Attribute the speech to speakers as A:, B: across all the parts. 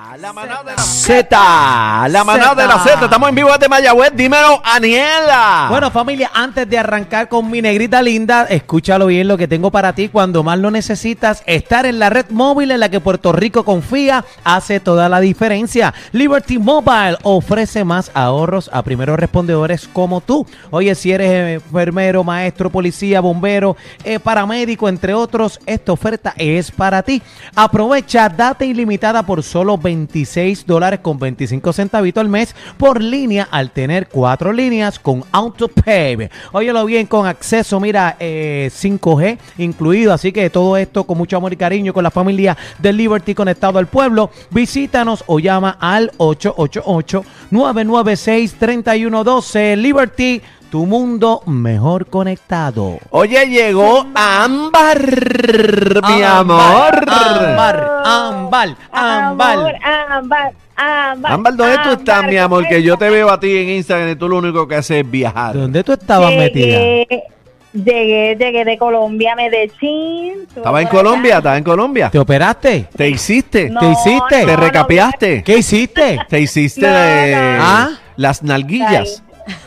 A: A la manada de la Z, la manada de la Z, estamos en vivo desde Mayagüez, dímelo, Aniela.
B: Bueno, familia, antes de arrancar con mi negrita linda, escúchalo bien lo que tengo para ti cuando más lo necesitas. Estar en la red móvil en la que Puerto Rico confía hace toda la diferencia. Liberty Mobile ofrece más ahorros a primeros respondedores como tú. Oye, si eres enfermero, maestro, policía, bombero, eh, paramédico, entre otros, esta oferta es para ti. Aprovecha data ilimitada por solo 26 dólares con 25 centavitos al mes por línea al tener cuatro líneas con AutoPay. Óyelo bien, con acceso, mira, eh, 5G incluido. Así que todo esto con mucho amor y cariño con la familia de Liberty conectado al pueblo. Visítanos o llama al 888-996-3112. Liberty. Tu mundo mejor conectado.
A: Oye, llegó Ámbar, mi amor.
B: Ámbar, ámbar, ámbar.
C: Ámbar, ámbar.
A: Ámbar, ¿dónde tú estás, mi amor? Que yo te veo a ti en Instagram y tú lo único que haces es viajar.
B: ¿Dónde tú estabas metida?
C: Llegué, llegué, de Colombia, Medellín.
A: ¿Estaba en Colombia? ¿Estaba en Colombia?
B: ¿Te operaste?
A: ¿Te hiciste?
C: No,
B: ¿Te hiciste?
A: ¿Te
C: no,
A: recapeaste?
B: ¿Qué hiciste?
A: ¿Te hiciste
C: No,
A: de
C: no.
B: ¿Ah?
A: las nalguillas?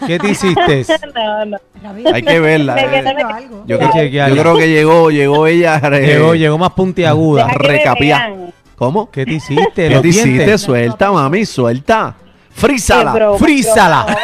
B: ¿Qué te hiciste?
C: No, no.
A: Hay que verla.
C: Me
A: eh.
C: quedé- me-
A: Yo,
B: Hay que
A: creo,
B: chequearla.
A: yo creo que llegó, llegó ella. eh,
B: Llegó, llegó más puntiaguda.
C: Vean.
A: ¿Cómo?
B: ¿Qué te hiciste?
A: ¿Qué te hiciste?
B: dientes.
A: Suelta, mami, suelta. Frízala.
B: Frízala.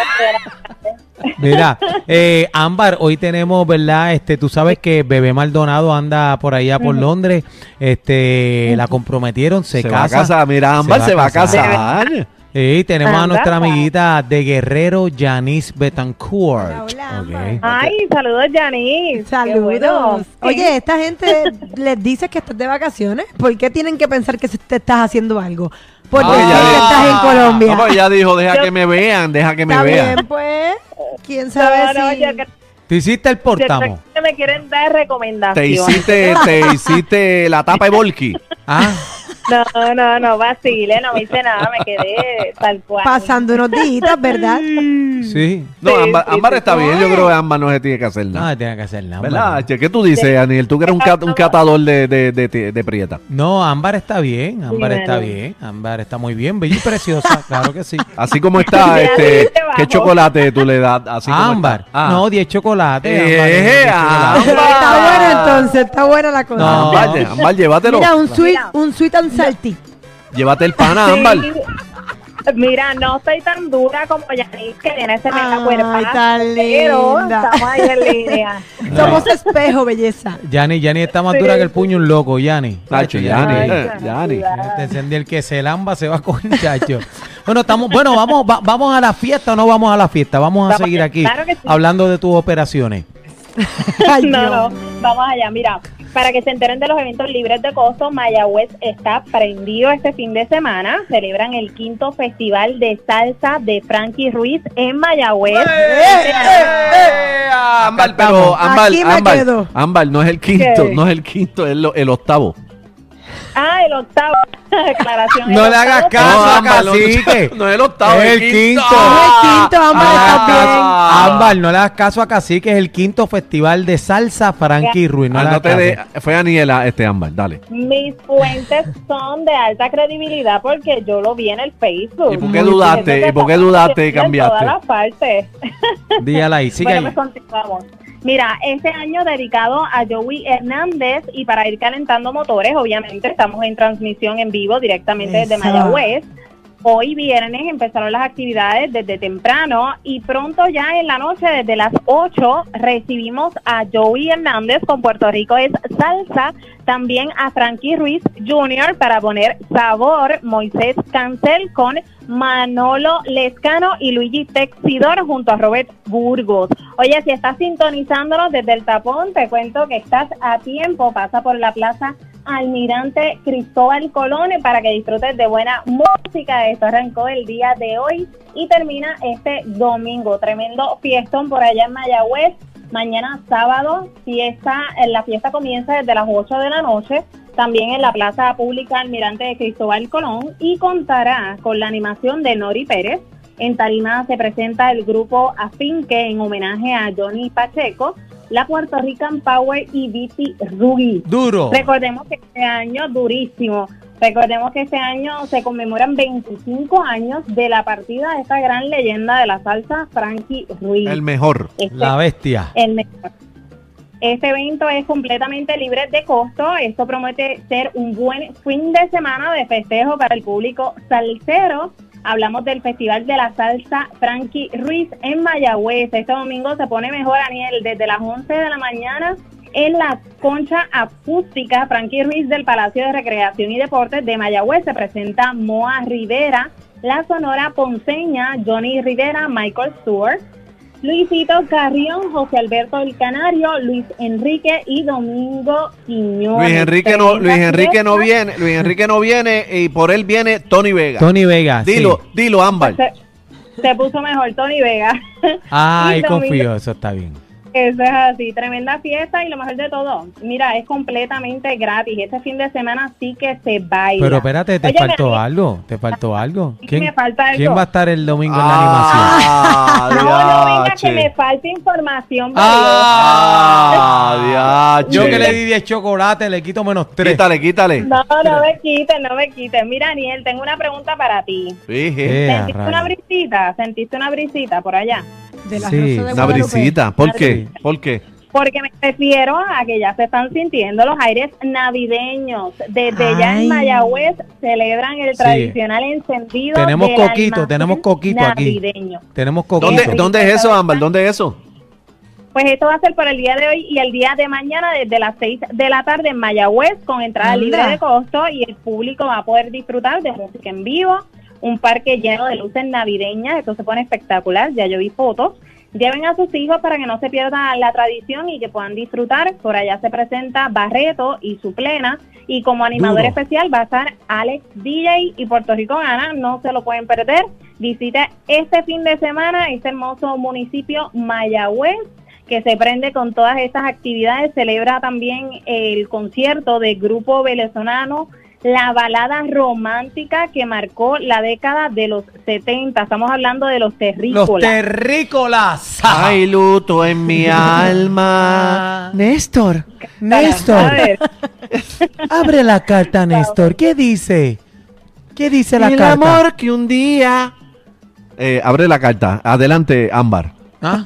B: Mira, eh, Ámbar, hoy tenemos, ¿verdad? Este, tú sabes que Bebé Maldonado anda por allá por Londres. Este, la comprometieron, se,
A: Se va a
B: casa.
A: casar. Mira, Ámbar se va a
B: casar.
A: casar.
B: Sí, tenemos a nuestra amiguita de Guerrero, Janice Betancourt.
D: Hola.
C: Ay, saludos, Janice.
D: Saludos.
C: bueno.
D: Oye, esta gente les dice que estás de vacaciones. ¿Por qué tienen que pensar que te estás haciendo algo? Porque
A: Ah, ya
D: estás en Colombia.
A: No, pues ella dijo, deja que me vean, deja que me vean.
D: bien, pues. ¿Quién sabe
C: no,
D: si...
B: ¿Te hiciste el portamo?
C: que me quieren dar
A: Te
C: recomendaciones.
A: hiciste, te hiciste la tapa de Volky.
B: Ah,
C: No, no, no, vacile, no me hice nada, me quedé tal cual.
D: Pasando unos días, ¿verdad?
B: sí.
A: No,
C: Sí,
A: Ámbar,
C: sí,
A: Ámbar
C: sí.
A: está bien. Yo creo que Ámbar no se tiene que hacer
B: No,
A: nada.
B: tiene que hacer nada.
A: ¿Verdad? Che, ¿Qué tú dices, Daniel? Tú que eres un, cat- un catador de, de, de, de- de prieta.
B: No, Ámbar está bien, Ámbar
C: Sí,
B: está bien, Ámbar está muy bien, bella y preciosa, claro que sí.
A: Así como está, este. ¿Qué chocolate tú le das? Así
B: Ámbar.
A: Ah.
B: no, 10 chocolates.
A: Eh,
B: Ámbar, 10
A: ah,
B: chocolates.
D: Está bueno entonces, está buena la cosa.
B: No.
A: Ámbar, Ámbar, llévatelo.
D: Mira, un sweet,
C: Mira.
D: un sweet and salty.
A: Llévate el pana,
C: Sí.
A: Ámbar.
C: Mira, no estoy tan dura como Janice, que tiene ese mega
D: Ay,
C: cuerpazo,
D: tan
C: pero
D: linda.
C: estamos ahí en línea.
D: Somos espejo, belleza.
B: Yani, Yani está más
C: Sí.
B: dura que el puño un loco, Yani.
A: Tacho,
C: Ay,
A: Yani,
C: qué
A: eh, Yani.
C: necesidad.
B: Te encendí el que se lamba, se va con chacho. Bueno, estamos, bueno, vamos, va- vamos a la fiesta o no vamos a la fiesta. Vamos a
C: Vamos,
B: seguir aquí
C: claro que sí.
B: hablando de tus operaciones.
D: Ay,
C: No, no, vamos allá. Mira, para que se enteren de los eventos libres de costo, Mayagüez está prendido este fin de semana. Celebran el quinto festival de salsa de Frankie Ruiz en Mayagüez.
A: Eh, Ámbar, pero Ámbar,
D: Aquí me
A: Ámbar. Ámbar, no es el quinto,
C: ¿Qué?
A: no es el quinto, es lo- el octavo.
C: Ah, el octavo. Aclaración.
B: No le hagas caso a
A: no-
B: Cacique.
A: No es el octavo,
B: Es el quinto.
D: Es el quinto, Ámbar,
B: No le hagas
D: está
B: caso-
D: bien.
B: Ámbar, no le hagas caso a Cacique, es el quinto festival de salsa Frankie Ruiz. No
A: Ah, no te de- fue Aniela, este Ámbar, dale.
C: Mis fuentes son de alta credibilidad porque yo lo vi en el Facebook.
A: ¿Y por qué dudaste? ¿Y por qué
C: te
A: dudaste y
C: en todas
A: cambiaste?
C: las partes.
B: Dígala ahí, sigue
C: Bueno,
B: ahí.
C: pues continuamos. Mira, este año dedicado a Joey Hernández y para ir calentando motores, obviamente estamos en transmisión en vivo directamente desde
D: Eso.
C: Mayagüez. Hoy viernes empezaron las actividades desde temprano y pronto ya en la noche, desde las 8, recibimos a Joey Hernández con Puerto Rico es salsa, también a Frankie Ruiz Jr. para poner sabor, Moisés Cancel con Manolo Lescano y Luigi Texidor junto a Robert Burgos. Oye, si estás sintonizándonos desde el tapón, te cuento que estás a tiempo, pasa por la plaza Almirante Cristóbal Colón para que disfrutes de buena música. Esto arrancó el día de hoy y termina este domingo. Tremendo fiestón por allá en Mayagüez. Mañana sábado, fiesta, eh, la fiesta comienza desde las 8 de la noche, también en la Plaza Pública Almirante de Cristóbal Colón y contará con la animación de Nori Pérez. En Tarima se presenta el grupo Afinque en homenaje a Johnny Pacheco, la Puerto Rican Power y Viti Rugi.
B: Duro.
C: Recordemos que este año durísimo. Recordemos que este año se conmemoran 25 años de la partida de esta gran leyenda de la salsa, Frankie Ruiz.
A: El mejor.
C: Este-
B: La bestia.
C: el mejor. Este evento es completamente libre de costo. Esto promete ser un buen fin de semana de festejo para el público salsero. Hablamos del Festival de la Salsa Frankie Ruiz en Mayagüez. Este domingo se pone mejor, Aniel, desde las 11 de la mañana en la concha acústica Frankie Ruiz del Palacio de Recreación y Deportes de Mayagüez. Se presenta Moa Rivera, la Sonora Ponceña, Johnny Rivera, Michael Stewart. Luisito Carrión, José Alberto El Canario, Luis Enrique y Domingo Quiñones.
A: Luis Enrique no, Luis Enrique no viene, Luis Enrique no viene y por él viene Tony Vega.
B: Tony Vega. sí.
A: Dilo, dilo, Ámbar.
C: Se, se puso mejor Tony Vega.
B: Ay, confío, eso está bien.
C: Eso es así, tremenda fiesta y lo mejor de todo, mira, es completamente gratis. Este fin de semana sí que se baila.
B: Pero espérate, te
C: Oye,
B: faltó algo. Te faltó algo.
C: Sí, me falta algo.
B: ¿Quién va a estar el domingo en la animación?
A: Ah,
C: No, no venga que me falta información.
A: Ah.
B: Yo que le di 10 chocolates, le quito menos 3.
A: Quítale, quítale.
C: No, no me quites, no me quites. Mira, Aniel, tengo una pregunta para ti.
A: Fije.
B: Eh,
C: ¿Sentiste una brisita? ¿Sentiste una brisita por allá?
D: De la
B: Sí,
D: Rosa de
A: Una brisita. ¿Por qué? ¿Por qué?
C: Porque me refiero a que ya se están sintiendo los aires navideños. Desde ya
D: Ay.
C: en Mayagüez celebran el
B: Sí.
C: tradicional encendido.
B: Tenemos
C: del
B: coquito, tenemos coquito aquí.
C: navideño.
B: Tenemos coquito.
A: ¿Dónde. ¿Dónde es eso, Ámbar? ¿Dónde es eso?
C: Pues esto va a ser por el día de hoy y el día de mañana desde las 6 de la tarde en Mayagüez con entrada
D: Anda.
C: libre de costo y el público va a poder disfrutar de música en vivo, un parque lleno de luces navideñas, esto se pone espectacular, ya yo vi fotos. Lleven a sus hijos para que no se pierdan la tradición y que puedan disfrutar. Por allá se presenta Barreto y su plena. Y como animador
B: Duro.
C: especial va a estar Alex DJ y Puerto Rico Gana. No se lo pueden perder. Visite este fin de semana este hermoso municipio Mayagüez que se prende con todas estas actividades. Celebra también el concierto del grupo venezolano la balada romántica que marcó la década de los 70. Estamos hablando de los
B: Los
C: terrícolas.
B: terrícolas.
A: Hay luto en mi alma.
B: Néstor,
C: A
B: Néstor,
C: ver,
B: abre la carta, Néstor. ¿Qué dice? ¿Qué dice la
A: El
B: carta?
A: amor que un día. Eh, abre la carta. Adelante, Ámbar.
B: ¿Ah?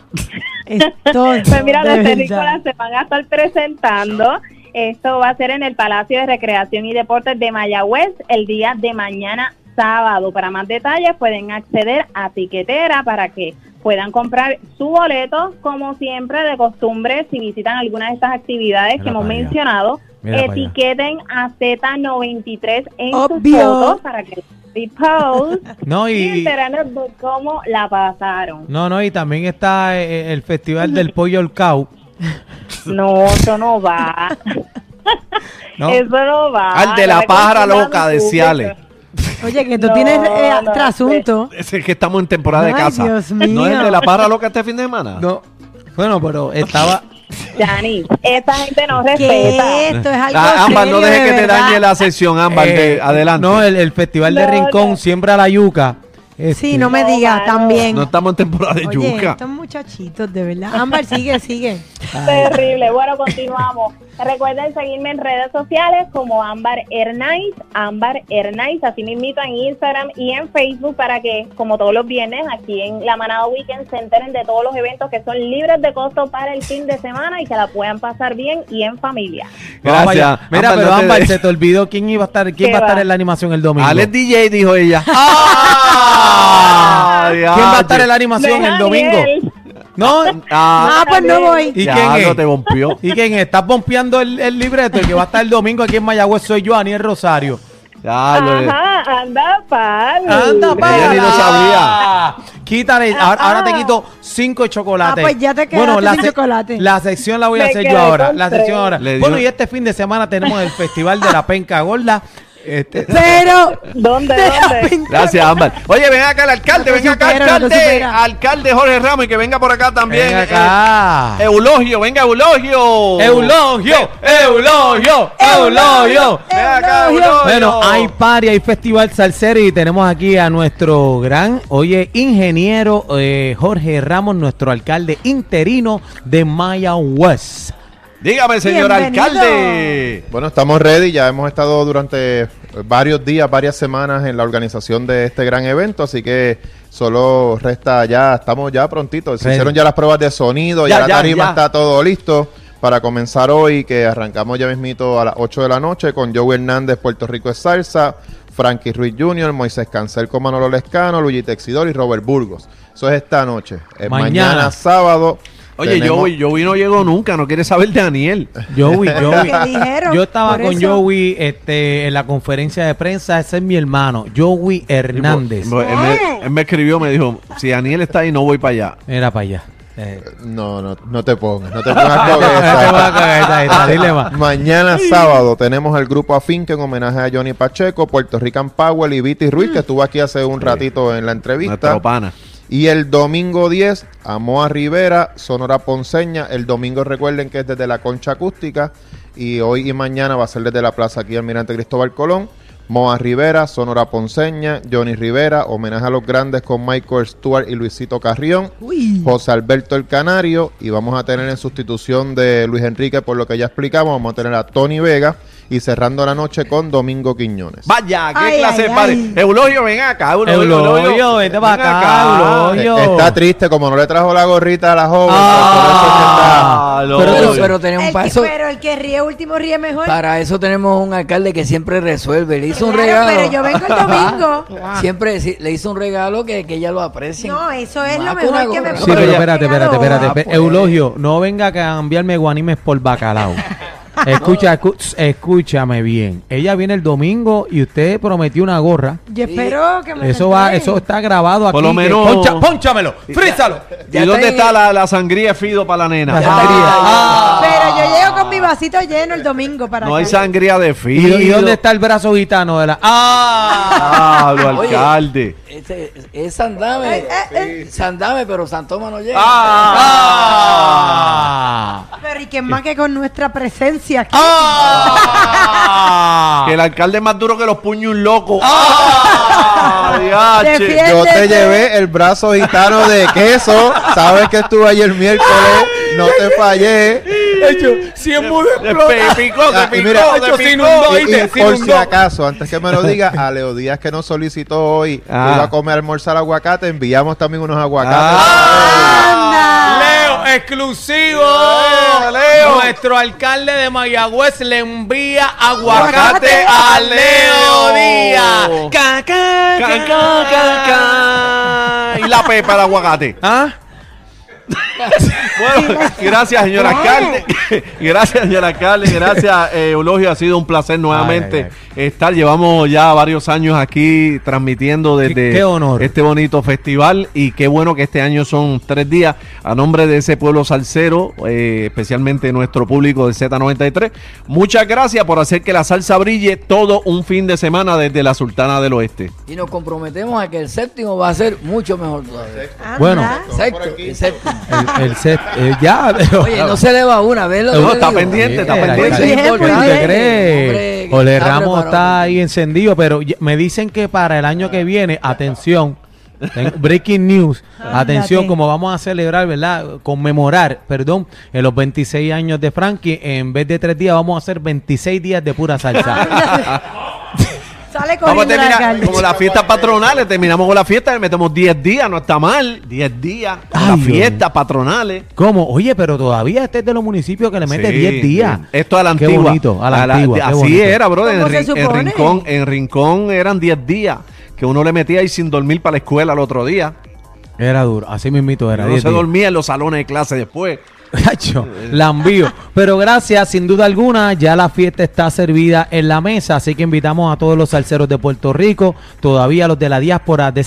D: Esto,
C: pues mira, los terrícolas se van a estar presentando. Esto va a ser en el Palacio de Recreación y Deportes de Mayagüez el día de mañana sábado. Para más detalles pueden acceder a Tiquetera para que puedan comprar su boleto, como siempre de costumbre, si visitan alguna de estas actividades
B: Mira
C: que hemos mencionado,
B: Mira
C: etiqueten a Z93 en sus
D: Obvio.
C: fotos para que repost
B: No,
C: y
B: y,
C: enterarnos de cómo la pasaron.
B: no, no, y también está eh, el Festival del Pollo Olcau.
C: No, eso no va.
B: ¿no?
C: Eso no va.
A: Al de
C: No
A: la
C: me
A: pájara loca de. Ciales.
D: Oye, que tú
C: No,
D: tienes eh,
C: no,
D: trasunto.
A: Es el que estamos en temporada de
D: Ay,
A: casa.
D: Dios
A: ¿No es el
D: mío.
A: de la parra loca este fin de semana?
B: No. Bueno, pero estaba.
C: Dani, esa gente no respeta.
D: esto es algo
A: Ah, Ámbar, no
D: serio,
A: dejes
D: de
A: que te dañe la sesión, Ámbar. de-
B: eh,
A: adelante.
B: No, el, el Festival de
C: No,
B: Rincón
C: no.
B: siembra la yuca.
D: Sí,
B: Este,
D: no me
C: No,
D: digas también.
A: No estamos en temporada de
D: Oye,
A: yuca.
D: estos muchachitos, de verdad. Ámbar, sigue, sigue.
C: Terrible. Bueno, continuamos. Recuerden seguirme en redes sociales como Ámbar Hernais, Ámbar Hernais, así mismito en Instagram y en Facebook para que, como todos los viernes, aquí en La Manada Weekend se enteren de todos los eventos que son libres de costo para el fin de semana y que la puedan pasar bien y en familia.
A: Gracias.
B: Mira,
A: Ámbar,
B: pero
A: no te
B: Ámbar, se te olvidó quién iba a estar, quién
C: ¿Qué
B: va a estar en la animación el domingo.
A: Alex DJ, dijo ella. ¡Ah!
B: ¿Quién va a estar en la animación
C: Ven,
B: el domingo? No.
D: Ah, pues no voy.
B: ¿Y
A: ya,
B: quién es?
A: no te bompió.
B: ¿Y quién es? ¿Estás pompeando el, el libreto? El que va a estar el domingo aquí en Mayagüez soy yo, Aniel Rosario.
A: Ya,
C: Ajá, anda, pal.
B: Anda,
A: ni lo sabía.
B: Quítale, ahora, ahora te quito cinco chocolates.
D: Ah, pues ya te quedaste
B: la
D: sin
B: se-
D: chocolate.
B: La sección la voy a hacer yo ahora. La sección ahora. Bueno, y este fin de semana tenemos el Festival de la Penca Gorda. Este,
D: Pero,
C: ¿Dónde, dónde?
A: Gracias, Ámbar. Oye, ven acá el alcalde,
D: No te
A: ven acá,
D: supera, no te
A: alcalde.
D: supera.
A: Alcalde Jorge Ramos y que venga por acá también.
B: ven acá.
A: Eh, Eulogio, venga, Eulogio.
B: Eulogio, Eulogio, Eulogio.
A: Ven acá,
D: Eulogio.
B: Bueno, hay party, hay festival salsero y tenemos aquí a nuestro gran, oye, ingeniero eh, Jorge Ramos, nuestro alcalde interino de Mayagüez.
A: Dígame, señor
D: Bienvenido.
A: alcalde.
E: Bueno, estamos ready, ya hemos estado durante varios días, varias semanas en la organización de este gran evento, así que solo resta ya, estamos ya prontitos. Se
B: Ready.
E: hicieron ya las pruebas de sonido, ya,
A: Ya,
E: la tarima
A: ya.
E: está todo listo para comenzar hoy, que arrancamos ya mismito a las 8 de la noche con Joe Hernández, Puerto Rico es Salsa, Frankie Ruiz Jr., Moisés Cancel con Manolo Lescano, Luigi Texidor y Robert Burgos. Eso es esta noche.
B: Mañana.
E: mañana sábado.
A: Oye,
E: tenemos-
A: Joey, Joey no llegó nunca, no quiere saber de Daniel.
B: Joey, Joey.
D: que dijeron,
B: Yo estaba con
D: eso-
B: Joey este, en la conferencia de prensa. Ese es mi hermano, Joey Hernández.
A: Él me, él me escribió, me dijo, si Daniel está ahí, no voy para allá.
B: Era para allá. Eh,
E: No, no, no te pongas, no te pongas con esa. Mañana sábado tenemos al grupo Afinque en homenaje a Johnny Pacheco, Puerto Rican Powell y Viti Ruiz, que estuvo aquí hace un ratito en la entrevista.
A: Nuestro pana.
E: Y el domingo 10, Amoa Rivera, Sonora Ponceña. El domingo recuerden que es desde la Concha Acústica. Y hoy y mañana va a ser desde la plaza aquí Almirante Cristóbal Colón. Moa Rivera, Sonora Ponceña, Johnny Rivera, homenaje a los grandes con Michael Stewart y Luisito Carrión.
D: Uy.
E: José Alberto el Canario y vamos a tener en sustitución de Luis Enrique por lo que ya explicamos, vamos a tener a Tony Vega y cerrando la noche con Domingo Quiñones.
A: Vaya, qué
D: Ay,
A: clase
D: ay,
A: de padre.
D: ay.
A: Eulogio, ven acá. Eulogio,
B: Eulogio, vete para acá, Eulogio.
E: Está triste como no le trajo la gorrita a la joven.
B: Ah,
F: Pero, pero tenemos
D: El
F: para
D: que-
F: eso,
D: pero el que ríe último ríe mejor.
F: para eso tenemos un alcalde que siempre resuelve. Le hizo un regalo.
D: pero yo vengo el domingo.
F: Siempre le hizo un regalo que, que ella lo aprecie.
D: No, eso es lo mejor que me.
B: Sí, pero espérate, espérate, espérate.
F: Ah, pues.
B: Eulogio, no venga a cambiarme guanimes por bacalao. Escucha, escu- escúchame bien. Ella viene el domingo y usted prometió una gorra.
D: Yo espero que me
B: Eso
D: lo
B: va, eso está grabado aquí.
A: Por lo
B: que-
A: menos-
B: poncha- pónchamelo, frízalo.
A: ¿Y
F: Ya
A: dónde
F: está
A: la, la sangría Fido para la nena?
B: La sangría.
F: Ah.
D: Pero yo llego con mi vasito lleno el domingo para
A: No hay
D: acá.
A: sangría de
B: ¿Y,
A: Fido.
B: y dónde está el brazo gitano de la.? ¡Ah!
A: Ah, lo
F: Oye.
A: alcalde.
F: Ese- es Sandame.
D: Eh, eh,
F: Sandame, pero Santoma no llega.
B: ¡Ah!
D: Pero y que más que con nuestra presencia aquí.
B: ¡Ah!
A: Que el alcalde es más duro que los puños un loco. ¡Ah!
D: Defiende-
E: Yo te llevé el brazo gitano de queso. Sabes que estuve ayer el miércoles. No te fallé.
B: Si es muy
A: Te picó,
E: Ah,
A: te
E: y
A: picó,
E: mira,
B: hecho, sin
A: picó.
E: Y, y por si acaso, antes que me lo diga, a Leo Díaz que nos solicitó hoy
A: Ah.
E: iba a comer almorzar aguacate, enviamos también unos aguacates.
A: Ah.
B: Leo, exclusivo.
A: Leo, Leo.
B: Nuestro alcalde de Mayagüez le envía aguacate
A: Aguacate
B: a Leo. Díaz. Ca, ca,
A: Ca,
B: ca,
A: ca, ca, ca. Y la pepa de aguacate.
B: ¿Ah?
A: Bueno, gracias, señor alcalde. gracias, señor alcalde. Gracias, eh, Eulogio. Ha sido un placer nuevamente
B: Ay,
A: estar. Llevamos ya varios años aquí transmitiendo desde
B: Qué- qué honor.
A: este bonito festival. Y qué bueno que este año son tres días a nombre de ese pueblo salsero, eh, especialmente nuestro público de Z93. Muchas gracias por hacer que la salsa brille todo un fin de semana desde la Sultana del Oeste.
F: Y nos comprometemos a que el séptimo va a ser mucho mejor todavía.
B: Bueno.
F: Sexto, el séptimo.
B: El, el set, eh, ya. pero-
F: Oye, no se le va una, ¿ves lo que
A: No, está
F: digo?
A: pendiente, está pendiente.
B: Ole
F: está
B: Ramos está ahí encendido, pero me dicen que para el año que viene, atención, ten- breaking news, atención, como vamos a celebrar, ¿verdad? Conmemorar, perdón, en los 26 años de Frankie, en vez de tres días, vamos a hacer 26 días de pura salsa.
D: Sale
A: Vamos a
D: corriendo el
A: terminar
D: alcalde.
A: como las fiestas patronales. Terminamos con la fiesta, le metemos 10 días, no está mal. 10 días.
B: Ay,
A: las fiestas patronales.
B: ¿Cómo? Oye, pero todavía este es de los municipios que le mete
A: Sí,
B: 10 días.
A: sí. Esto a la
B: Qué
A: antigua.
B: bonito, a la antigua,
A: así
B: bonito.
A: era, bro. En. Rincón, en Rincón eran 10 días. Que uno le metía ahí sin dormir para la escuela al otro día.
B: Era duro, así mismito era.
A: Uno
B: 10
A: se
B: días.
A: dormía en los salones de clase después.
B: La envío. Pero gracias, sin duda alguna, ya la fiesta está servida en la mesa, así que invitamos a todos los salseros de Puerto Rico, todavía los de la diáspora de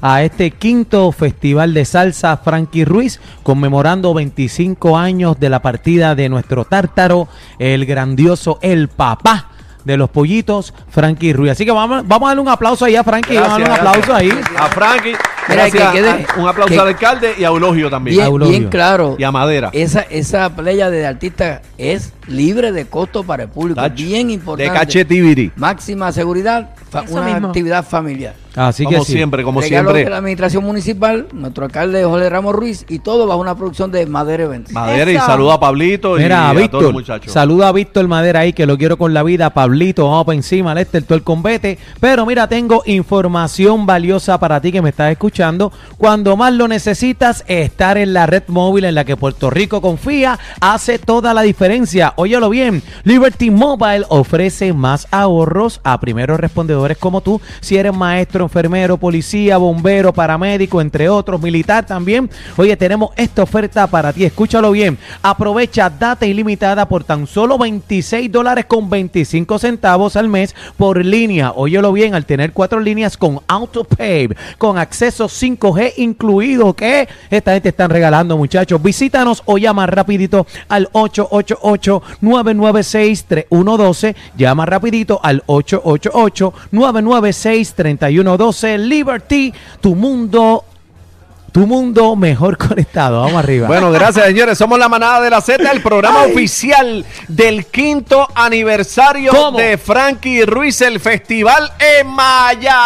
B: a este quinto festival de salsa Frankie Ruiz, conmemorando 25 años de la partida de nuestro tártaro, el grandioso El Papá de los pollitos, Frankie Ruiz. Así que vamos, vamos a darle un aplauso ahí a Frankie, vamos a darle un
A: Gracias,
B: aplauso ahí.
A: A Frankie.
F: Mira,
A: gracias,
F: que quede-
A: a- un aplauso
F: que-
A: al alcalde y a Eulogio también.
F: Bien,
B: Eulogio.
F: bien claro.
A: Y a Madera.
F: Esa, esa playa de artistas es libre de costo para el público.
A: Tacho,
F: Bien
A: De
F: importante.
A: cachetiviri.
F: Máxima seguridad,
D: Eso
F: una
D: mismo.
F: actividad familiar.
B: Así
A: como
B: que sí.
A: siempre, como
F: Regalo
A: siempre.
F: de la administración municipal, nuestro alcalde Jorge Ramos Ruiz y todo bajo una producción de Madera Events.
A: Madera y saluda a Pablito y a todos los
B: Víctor,
A: muchachos.
B: saluda a Víctor Madera ahí, que lo quiero con la vida. Pablito, vamos para encima, Lester, todo el combate. Pero mira, tengo información valiosa para ti que me estás escuchando. Cuando más lo necesitas, estar en la red móvil en la que Puerto Rico confía hace toda la diferencia. Óyelo bien, Liberty Mobile ofrece más ahorros a primeros respondedores como tú. Si eres maestro, enfermero, policía, bombero, paramédico, entre otros, militar también. Oye, tenemos esta oferta para ti. Escúchalo bien. Aprovecha data ilimitada por tan solo 26 dólares con 25 centavos al mes por línea. Óyelo bien, al tener cuatro líneas con AutoPay, con acceso 5G incluido, que esta gente están regalando, muchachos. Visítanos o llama rapidito al 888-996-3112. Llama rapidito al 888-996-3112. Liberty, tu mundo, tu mundo mejor conectado. Vamos arriba.
A: Bueno, gracias señores. Somos la manada de la Z, el programa oficial del quinto aniversario de Frankie Ruiz, el festival en.
B: ¡Maya!